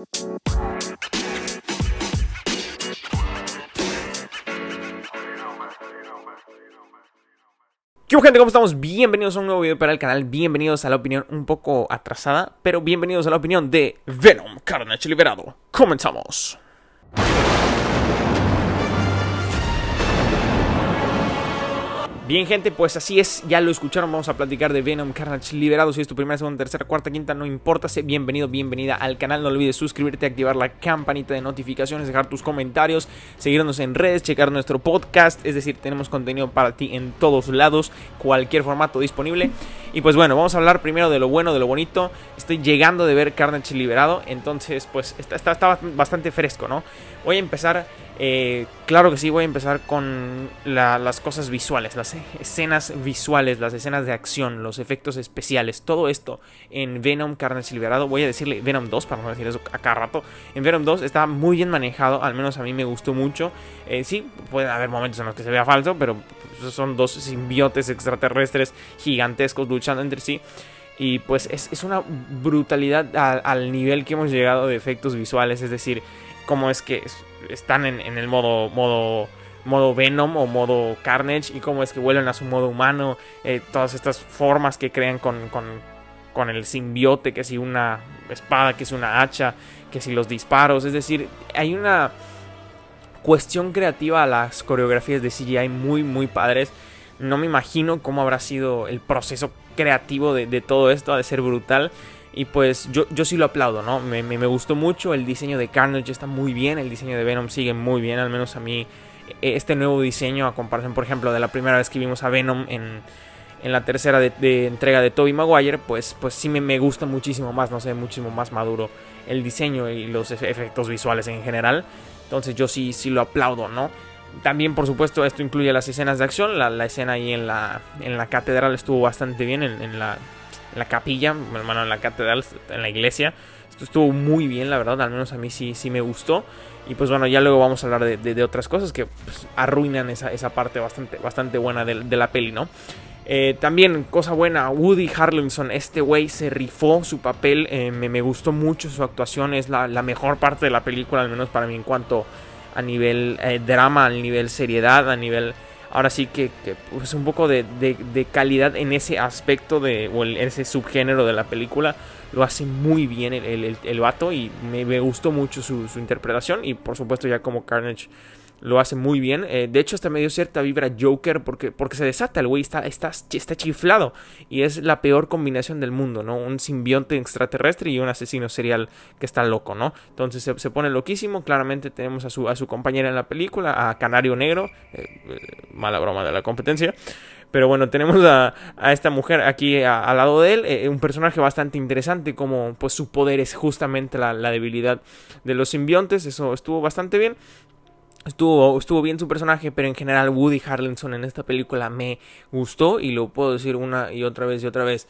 ¿Qué gente? ¿Cómo estamos? Bienvenidos a un nuevo video para el canal, bienvenidos a la opinión un poco atrasada, pero bienvenidos a la opinión de Venom Carnage Liberado. Comenzamos. Bien gente, pues así es, ya lo escucharon, vamos a platicar de Venom Carnage Liberado Si es tu primera, segunda, tercera, cuarta, quinta, no importa sé Bienvenido, bienvenida al canal, no olvides suscribirte, activar la campanita de notificaciones Dejar tus comentarios, seguirnos en redes, checar nuestro podcast Es decir, tenemos contenido para ti en todos lados, cualquier formato disponible Y pues bueno, vamos a hablar primero de lo bueno, de lo bonito Estoy llegando de ver Carnage Liberado, entonces pues está, está, está bastante fresco, ¿no? Voy a empezar eh, claro que sí, voy a empezar con las cosas visuales, las escenas visuales, las escenas de acción, los efectos especiales, todo esto en Venom Carnage Liberado. Voy a decirle Venom 2 para no decir eso a cada rato. En Venom 2 está muy bien manejado, al menos a mí me gustó mucho. Eh, sí, puede haber momentos en los que se vea falso, pero son dos simbiotes extraterrestres gigantescos luchando entre sí. Y pues es, una brutalidad al nivel que hemos llegado de efectos visuales, es decir, cómo es que están en, el modo, modo, modo Venom o modo Carnage y cómo es que vuelven a su modo humano, eh, todas estas formas que crean con, con, con, el simbiote, que si una espada, que si una hacha, que si los disparos, es decir, hay una cuestión creativa a las coreografías de CGI muy, muy padres. No me imagino cómo habrá sido el proceso creativo de, todo esto, ha de ser brutal. Y pues yo, yo sí lo aplaudo, ¿no? Me, me, gustó mucho, el diseño de Carnage está muy bien, el diseño de Venom sigue muy bien, al menos a mí e, este nuevo diseño a comparación, por ejemplo, de la primera vez que vimos a Venom en, en la tercera de, entrega de Tobey Maguire, pues, pues sí me, me, gusta muchísimo más, no sé, muchísimo más maduro el diseño y los efectos visuales en general. Entonces yo sí, sí lo aplaudo, ¿no? También, por supuesto, esto incluye las escenas de acción. La, la escena ahí en la, en la catedral estuvo bastante bien, en, en la la capilla, bueno, en la catedral, en la iglesia. Esto estuvo muy bien, la verdad, al menos a mí sí, sí me gustó. Y pues bueno, ya luego vamos a hablar de, otras cosas que pues, arruinan esa, esa, parte bastante, bastante buena de, la peli, ¿no? Eh, también, cosa buena, Woody Harrelson, este güey se rifó su papel, eh, me, gustó mucho su actuación, es la, mejor parte de la película, al menos para mí en cuanto a nivel eh, drama, a nivel seriedad, a nivel ahora sí que, que pues un poco de, calidad en ese aspecto de, o en ese subgénero de la película. Lo hace muy bien el, el, vato y me, gustó mucho su, su, interpretación. Y por supuesto ya como Carnage lo hace muy bien. Eh, de hecho, hasta me dio cierta vibra Joker porque, porque se desata. El güey está, está, está chiflado. Y es la peor combinación del mundo, ¿no? Un simbionte extraterrestre y un asesino serial que está loco, ¿no? Entonces se, pone loquísimo. Claramente tenemos a su, a su compañera en la película, a Canario Negro. Eh, eh, mala broma de la competencia. Pero bueno, tenemos a, a esta mujer aquí al lado de él, un personaje bastante interesante, como pues su poder es justamente la, la, debilidad de los simbiontes, eso estuvo bastante bien. Estuvo, estuvo bien su personaje, pero en general Woody Harrelson en esta película me gustó y lo puedo decir una y otra vez y otra vez.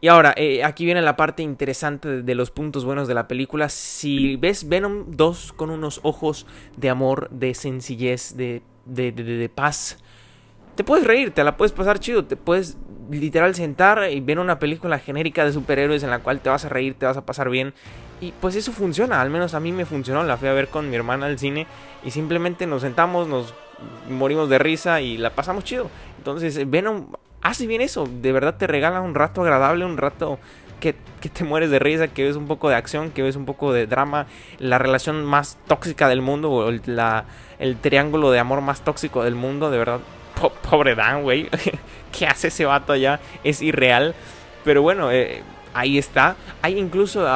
Y ahora, eh, aquí viene la parte interesante de, los puntos buenos de la película. Si ves Venom 2 con unos ojos de amor, de sencillez, de, de, de, de paz, te puedes reír, te la puedes pasar chido, te puedes literal sentar y ver una película genérica de superhéroes en la cual te vas a reír, te vas a pasar bien. Y pues eso funciona, al menos a mí me funcionó. La fui a ver con mi hermana al cine y simplemente nos sentamos, nos morimos de risa y la pasamos chido. Entonces, Venom hace bien eso, de verdad te regala un rato agradable, un rato que, que, te mueres de risa, que ves un poco de acción, que ves un poco de drama, la relación más tóxica del mundo, o el, la, el triángulo de amor más tóxico del mundo, de verdad pobre Dan, güey. ¿Qué hace ese vato allá? Es irreal. Pero bueno, eh, ahí está. Hay incluso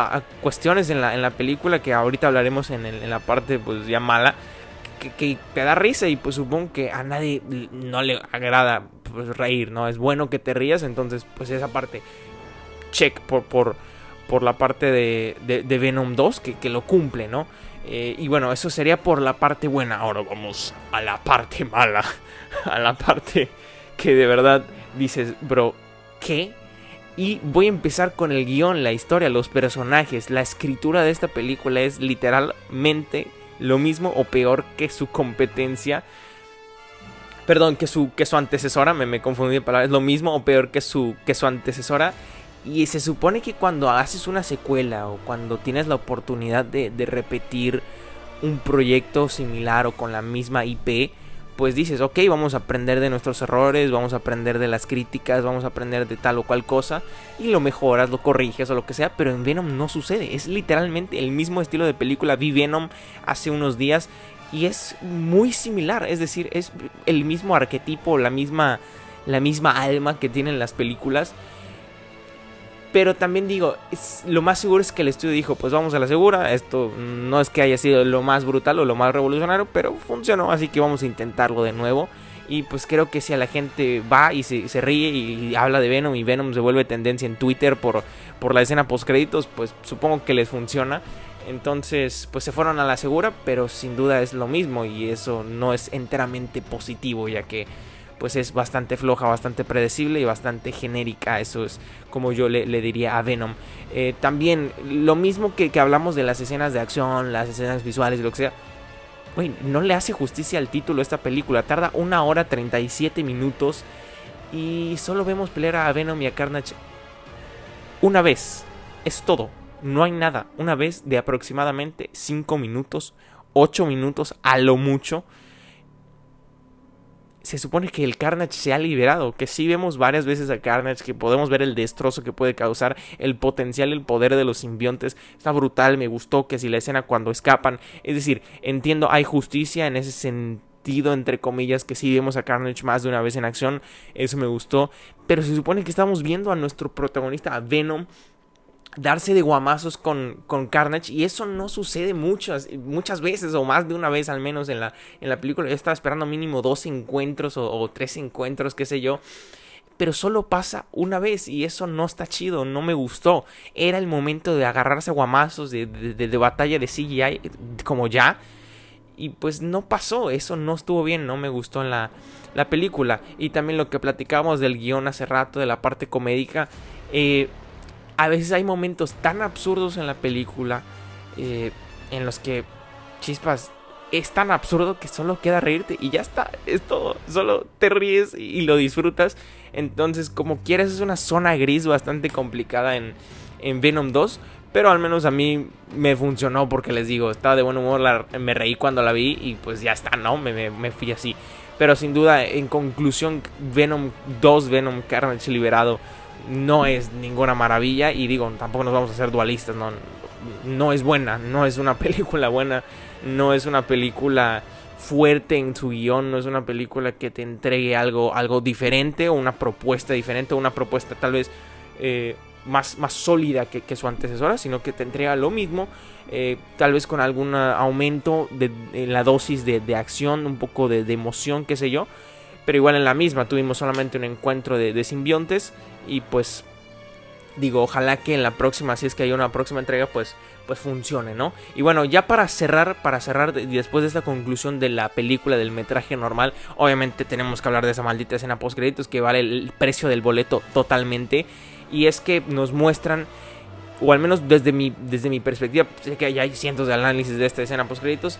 cuestiones en la, en la, película que ahorita hablaremos en, la parte pues ya mala. Que, te da risa y pues supongo que a nadie no le agrada pues, reír, ¿no? Es bueno que te rías, entonces pues esa parte check por, por, por la parte de, de, Venom 2 que, que, lo cumple, ¿no? Eh, y bueno, eso sería por la parte buena. Ahora vamos a la parte mala. A la parte que de verdad dices, bro, ¿qué? Y voy a empezar con el guion, la historia, los personajes. La escritura de esta película es literalmente lo mismo o peor que su competencia. Perdón, que su, que su antecesora, me, me confundí de palabras. Lo mismo o peor que su, que su antecesora. Y se supone que cuando haces una secuela o cuando tienes la oportunidad de, repetir un proyecto similar o con la misma IP, pues dices, ok, vamos a aprender de nuestros errores, vamos a aprender de las críticas, vamos a aprender de tal o cual cosa, y lo mejoras, lo corriges o lo que sea, pero en Venom no sucede, es literalmente el mismo estilo de película, vi Venom hace unos días y es muy similar, es decir, es el mismo arquetipo, la misma, la misma alma que tienen las películas, pero también digo, lo más seguro es que el estudio dijo, pues vamos a la segura, esto no es que haya sido lo más brutal o lo más revolucionario, pero funcionó, así que vamos a intentarlo de nuevo. Y pues creo que si a la gente va y se, ríe y, habla de Venom y Venom se vuelve tendencia en Twitter por, por la escena post créditos, pues supongo que les funciona. Entonces, pues se fueron a la segura, pero sin duda es lo mismo y eso no es enteramente positivo, ya que pues es bastante floja, bastante predecible y bastante genérica. Eso es como yo le, diría a Venom. Eh, también lo mismo que, hablamos de las escenas de acción, las escenas visuales lo que sea. no le hace justicia al título esta película. Tarda una hora 37 minutos y solo vemos pelear a Venom y a Carnage una vez. Es todo. No hay nada. Una vez de aproximadamente 5 minutos, 8 minutos a lo mucho se supone que el Carnage se ha liberado, que sí vemos varias veces a Carnage, que podemos ver el destrozo que puede causar, el potencial, el poder de los simbiontes, está brutal, me gustó que si la escena cuando escapan, es decir, entiendo, hay justicia en ese sentido, entre comillas, que sí vemos a Carnage más de una vez en acción, eso me gustó, pero se supone que estamos viendo a nuestro protagonista, a Venom, darse de guamazos con, con, Carnage y eso no sucede muchas, muchas veces o más de una vez al menos en la, en la película. Yo estaba esperando mínimo dos encuentros o, tres encuentros, qué sé yo. Pero solo pasa una vez y eso no está chido, no me gustó. Era el momento de agarrarse guamazos de, de, batalla de CGI como ya. Y pues no pasó, eso no estuvo bien, no me gustó en la, la película. Y también lo que platicábamos del guion hace rato, de la parte comédica. Eh, a veces hay momentos tan absurdos en la película eh, en los que, chispas, es tan absurdo que solo queda reírte y ya está, es todo, solo te ríes y lo disfrutas. Entonces, como quieras, es una zona gris bastante complicada en, en Venom 2. Pero al menos a mí me funcionó porque les digo, estaba de buen humor, me reí cuando la vi y pues ya está, ¿no? Me, me, fui así. Pero sin duda, en conclusión, Venom 2, Venom Carnage liberado no es ninguna maravilla y digo, tampoco nos vamos a hacer dualistas, no, no es buena, no es una película buena, no es una película fuerte en su guion, no es una película que te entregue algo, algo diferente o una propuesta diferente o una propuesta tal vez eh, más, más sólida que, su antecesora, sino que te entrega lo mismo, eh, tal vez con algún aumento de, en la dosis de, acción, un poco de, emoción, qué sé yo, pero igual en la misma tuvimos solamente un encuentro de, simbiontes y pues digo, ojalá que en la próxima, si es que hay una próxima entrega, pues, pues funcione, ¿no? Y bueno, ya para cerrar, para cerrar, después de esta conclusión de la película del metraje normal, obviamente tenemos que hablar de esa maldita escena post créditos que vale el precio del boleto totalmente. Y es que nos muestran, o al menos desde mi, desde mi perspectiva, sé que hay cientos de análisis de esta escena post créditos,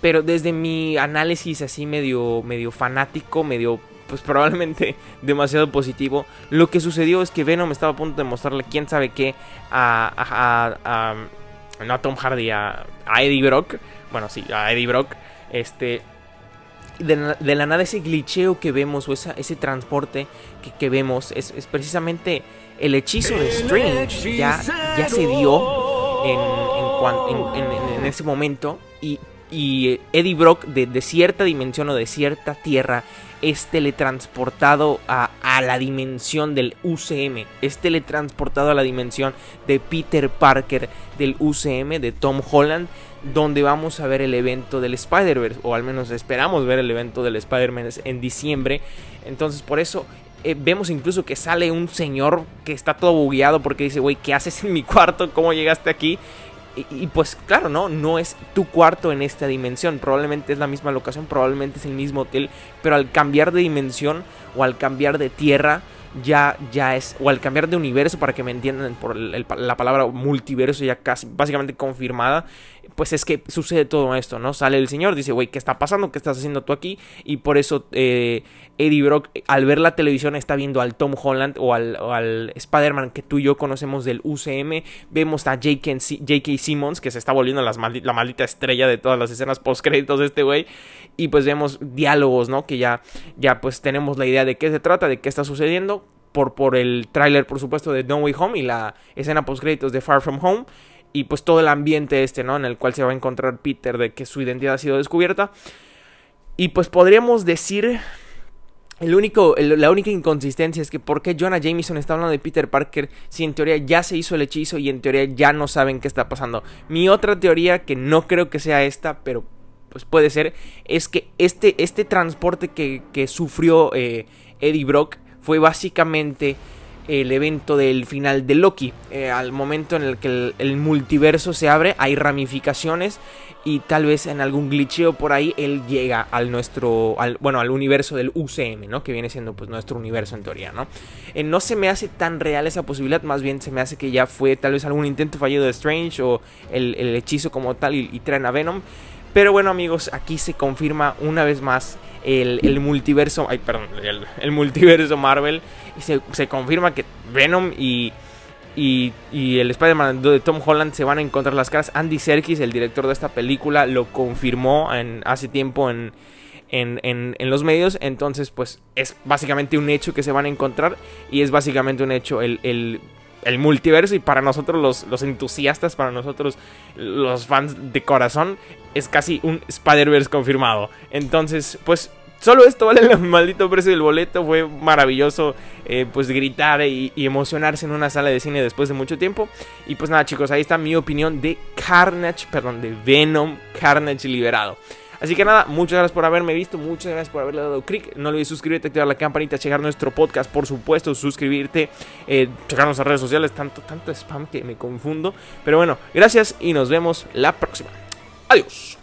pero desde mi análisis así medio, medio fanático, medio pues probablemente demasiado positivo. Lo que sucedió es que Venom estaba a punto de mostrarle quién sabe qué a, a, a, no a Tom Hardy, a, Eddie Brock. Bueno, sí, a Eddie Brock. Este, de, la nada ese glitcheo que vemos o ese transporte que, vemos es, precisamente el hechizo de Strange. Ya, ya se dio en, en, en ese momento y, y Eddie Brock de, de cierta dimensión o de cierta tierra es teletransportado a, la dimensión del UCM, es teletransportado a la dimensión de Peter Parker del UCM, de Tom Holland, donde vamos a ver el evento del Spider-Verse, o al menos esperamos ver el evento del Spider-Man en diciembre. Entonces, por eso eh, vemos incluso que sale un señor que está todo bugueado porque dice, güey, ¿qué haces en mi cuarto? ¿Cómo llegaste aquí? Y, pues claro, ¿no? No es tu cuarto en esta dimensión. Probablemente es la misma locación, probablemente es el mismo hotel. Pero al cambiar de dimensión o al cambiar de tierra, ya, ya es, o al cambiar de universo, para que me entiendan por la palabra multiverso ya casi básicamente confirmada, pues es que sucede todo esto, ¿no? Sale el señor, dice, güey, ¿qué está pasando? ¿Qué estás haciendo tú aquí? Y por eso eh, Eddie Brock, al ver la televisión, está viendo al Tom Holland o al, Spider-Man que tú y yo conocemos del UCM. Vemos a J.K. Simmons, que se está volviendo la maldita estrella de todas las escenas post-créditos de este güey. Y pues vemos diálogos, ¿no? Que ya, ya pues tenemos la idea de qué se trata, de qué está sucediendo. Por, por el tráiler, por supuesto, de No Way Home y la escena post-créditos de Far From Home y pues todo el ambiente este, ¿no? En el cual se va a encontrar Peter de que su identidad ha sido descubierta. Y pues podríamos decir, el único, la única inconsistencia es que por qué Jonah Jameson está hablando de Peter Parker si en teoría ya se hizo el hechizo y en teoría ya no saben qué está pasando. Mi otra teoría, que no creo que sea esta, pero pues puede ser, es que este, este transporte que, que sufrió eh, Eddie Brock fue básicamente el evento del final de Loki. Eh, al momento en el que el, multiverso se abre, hay ramificaciones y tal vez en algún glitcheo por ahí él llega al nuestro, al, bueno, al universo del UCM, ¿no? Que viene siendo pues nuestro universo en teoría, ¿no? Eh, no se me hace tan real esa posibilidad, más bien se me hace que ya fue tal vez algún intento fallido de Strange o el, hechizo como tal y, y traen a Venom. Pero bueno amigos, aquí se confirma una vez más el, multiverso, ay perdón, el, multiverso Marvel y se, confirma que Venom y, y, el Spider-Man de Tom Holland se van a encontrar las caras. Andy Serkis, el director de esta película, lo confirmó hace tiempo en, en, en, los medios. Entonces, pues es básicamente un hecho que se van a encontrar. Y es básicamente un hecho el, el, el multiverso. Y para nosotros los, los, entusiastas, para nosotros los fans de corazón, es casi un Spider-Verse confirmado. Entonces, pues Solo esto vale el maldito precio del boleto. Fue maravilloso eh, pues gritar y, emocionarse en una sala de cine después de mucho tiempo. Y pues nada chicos, ahí está mi opinión de Carnage, perdón, de Venom Carnage liberado. Así que nada, muchas gracias por haberme visto, muchas gracias por haberle dado click. No olvides suscribirte, activar la campanita, checar nuestro podcast, por supuesto, suscribirte, eh, checar nuestras redes sociales, tanto, tanto spam que me confundo. Pero bueno, gracias y nos vemos la próxima. Adiós.